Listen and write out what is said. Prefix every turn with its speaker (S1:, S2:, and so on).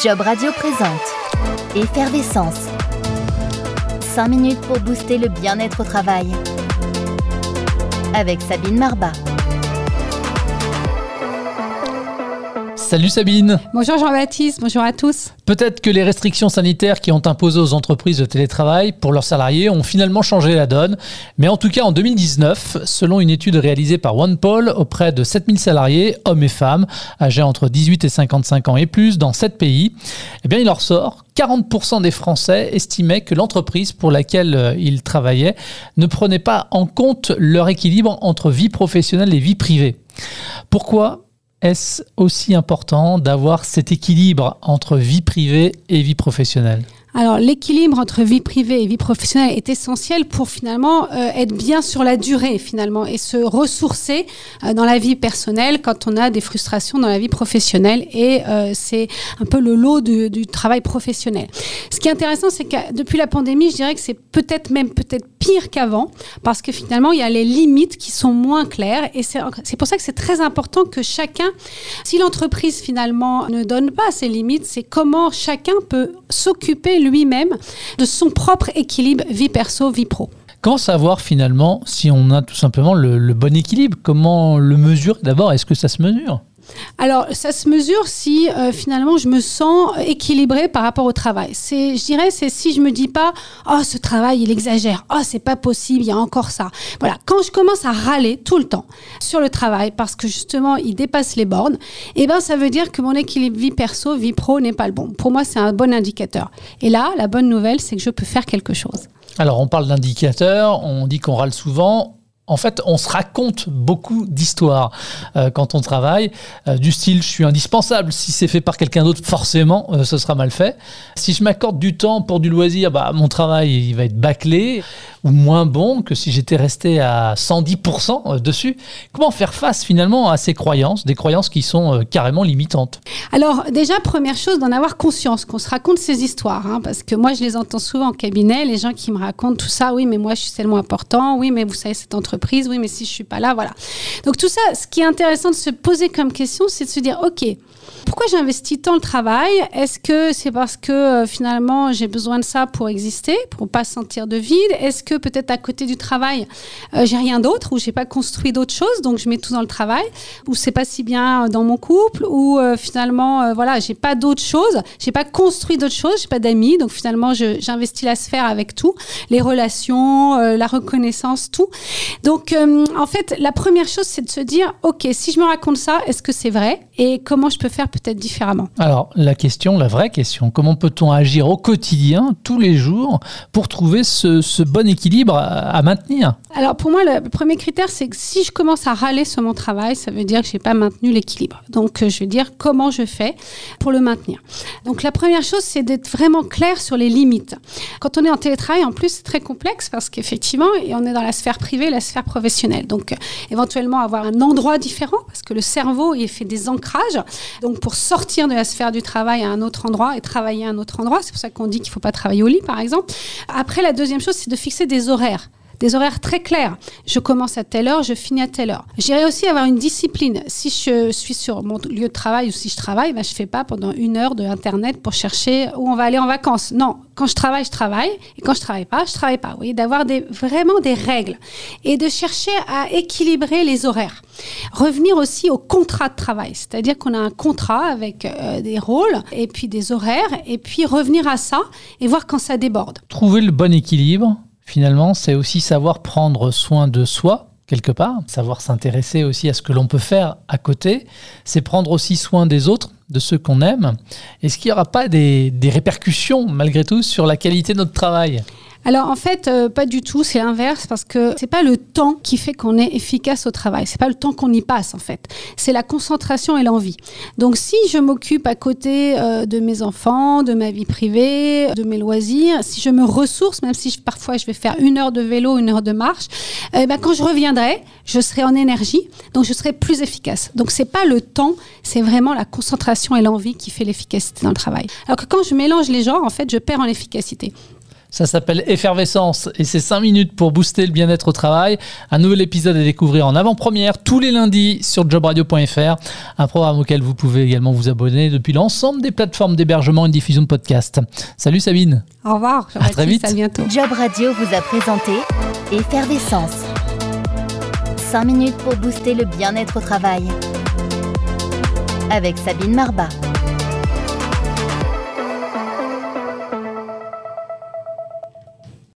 S1: Job Radio présente Effervescence. 5 minutes pour booster le bien-être au travail. Avec Sabine Marbat.
S2: Salut Sabine.
S3: Bonjour Jean-Baptiste, bonjour à tous.
S2: Peut-être que les restrictions sanitaires qui ont imposé aux entreprises de télétravail pour leurs salariés ont finalement changé la donne. Mais en tout cas, en 2019, selon une étude réalisée par OnePoll auprès de 7000 salariés, hommes et femmes, âgés entre 18 et 55 ans et plus, dans 7 pays, eh bien, il en ressort 40% des Français estimaient que l'entreprise pour laquelle euh, ils travaillaient ne prenait pas en compte leur équilibre entre vie professionnelle et vie privée. Pourquoi est-ce aussi important d'avoir cet équilibre entre vie privée et vie professionnelle
S3: alors l'équilibre entre vie privée et vie professionnelle est essentiel pour finalement euh, être bien sur la durée finalement et se ressourcer euh, dans la vie personnelle quand on a des frustrations dans la vie professionnelle et euh, c'est un peu le lot du, du, travail professionnel. Ce qui est intéressant c'est que depuis la pandémie je dirais que c'est peut-être même peut-être pire qu'avant parce que finalement il y a les limites qui sont moins claires et c'est pour ça que c'est très important que chacun, si l'entreprise finalement ne donne pas ses limites, c'est comment chacun peut s'occuper lui-même de son propre équilibre vie perso, vie pro.
S2: Comment savoir finalement si on a tout simplement le, le bon équilibre Comment le mesurer D'abord, est-ce que ça se mesure?
S3: Alors, ça se mesure si euh, finalement je me sens équilibrée par rapport au travail. C'est, je dirais, c'est si je me dis pas, oh ce travail il exagère, oh c'est pas possible, il y a encore ça. Voilà, quand je commence à râler tout le temps sur le travail parce que justement il dépasse les bornes, eh ben ça veut dire que mon équilibre vie perso, vie pro n'est pas le bon. Pour moi, c'est un bon indicateur. Et là, la bonne nouvelle, c'est que je peux faire quelque chose.
S2: Alors, on parle d'indicateur, on dit qu'on râle souvent en fait, on se raconte beaucoup d'histoires euh, quand on travaille, euh, du style je suis indispensable. Si c'est fait par quelqu'un d'autre, forcément, euh, ce sera mal fait. Si je m'accorde du temps pour du loisir, bah, mon travail il va être bâclé ou moins bon que si j'étais resté à 110% dessus. Comment faire face finalement à ces croyances, des croyances qui sont carrément limitantes
S3: Alors déjà, première chose, d'en avoir conscience, qu'on se raconte ces histoires. Hein, parce que moi, je les entends souvent en cabinet, les gens qui me racontent tout ça, oui, mais moi, je suis tellement important, oui, mais vous savez, cette entreprise oui, mais si je suis pas là, voilà. Donc tout ça, ce qui est intéressant de se poser comme question, c'est de se dire, ok, pourquoi j'investis tant le travail? Est-ce que c'est parce que euh, finalement j'ai besoin de ça pour exister, pour pas sentir de vide? Est-ce que peut-être à côté du travail euh, j'ai rien d'autre ou j'ai pas construit d'autres choses donc je mets tout dans le travail? Ou c'est pas si bien dans mon couple? Ou euh, finalement voilà j'ai pas d'autres choses, j'ai pas construit d'autres choses, j'ai pas d'amis donc finalement j'investis la sphère avec tout, les relations, la reconnaissance, tout. Donc en fait la première chose c'est de se dire ok si je me raconte ça est-ce que c'est vrai? Et comment je peux faire peut-être différemment
S2: Alors, la question, la vraie question, comment peut-on agir au quotidien, tous les jours, pour trouver ce, bon équilibre à, maintenir?
S3: Alors, pour moi, le premier critère, c'est que si je commence à râler sur mon travail, ça veut dire que je n'ai pas maintenu l'équilibre. Donc, euh, je vais dire comment je fais pour le maintenir. Donc, la première chose, c'est d'être vraiment clair sur les limites. Quand on est en télétravail, en plus, c'est très complexe parce qu'effectivement, on est dans la sphère privée, la sphère professionnelle. Donc, euh, éventuellement, avoir un endroit différent parce que le cerveau, il fait des ancrages. Donc, pour sortir de la sphère du travail à un autre endroit et travailler à un autre endroit. C'est pour ça qu'on dit qu'il ne faut pas travailler au lit, par exemple. Après, la deuxième chose, c'est de fixer des horaires des horaires très clairs. Je commence à telle heure, je finis à telle heure. J'irai aussi avoir une discipline. Si je suis sur mon lieu de travail ou si je travaille, ben, je ne fais pas pendant une heure de Internet pour chercher où on va aller en vacances. Non, quand je travaille, je travaille. Et quand je travaille pas, je travaille pas. Oui, d'avoir des, vraiment des règles et de chercher à équilibrer les horaires. Revenir aussi au contrat de travail, c'est-à-dire qu'on a un contrat avec euh, des rôles et puis des horaires et puis revenir à ça et voir quand ça déborde.
S2: Trouver le bon équilibre finalement, c'est aussi savoir prendre soin de soi, quelque part, savoir s'intéresser aussi à ce que l'on peut faire à côté, c'est prendre aussi soin des autres, de ceux qu'on aime. Est-ce qu'il n'y aura pas des, des répercussions, malgré tout, sur la qualité de notre travail
S3: alors en fait, euh, pas du tout, c'est l'inverse parce que c'est pas le temps qui fait qu'on est efficace au travail, c'est pas le temps qu'on y passe en fait, c'est la concentration et l'envie. Donc si je m'occupe à côté euh, de mes enfants, de ma vie privée, de mes loisirs, si je me ressource, même si parfois je vais faire une heure de vélo, une heure de marche, eh ben, quand je reviendrai, je serai en énergie, donc je serai plus efficace. Donc c'est pas le temps, c'est vraiment la concentration et l'envie qui fait l'efficacité dans le travail. Alors que quand je mélange les genres, en fait, je perds en efficacité.
S2: Ça s'appelle Effervescence et c'est 5 minutes pour booster le bien-être au travail. Un nouvel épisode à découvrir en avant-première tous les lundis sur jobradio.fr. Un programme auquel vous pouvez également vous abonner depuis l'ensemble des plateformes d'hébergement et de diffusion de podcasts. Salut Sabine.
S3: Au revoir.
S2: À très vite.
S3: À bientôt.
S1: Job Radio vous a présenté Effervescence. 5 minutes pour booster le bien-être au travail. Avec Sabine Marbat.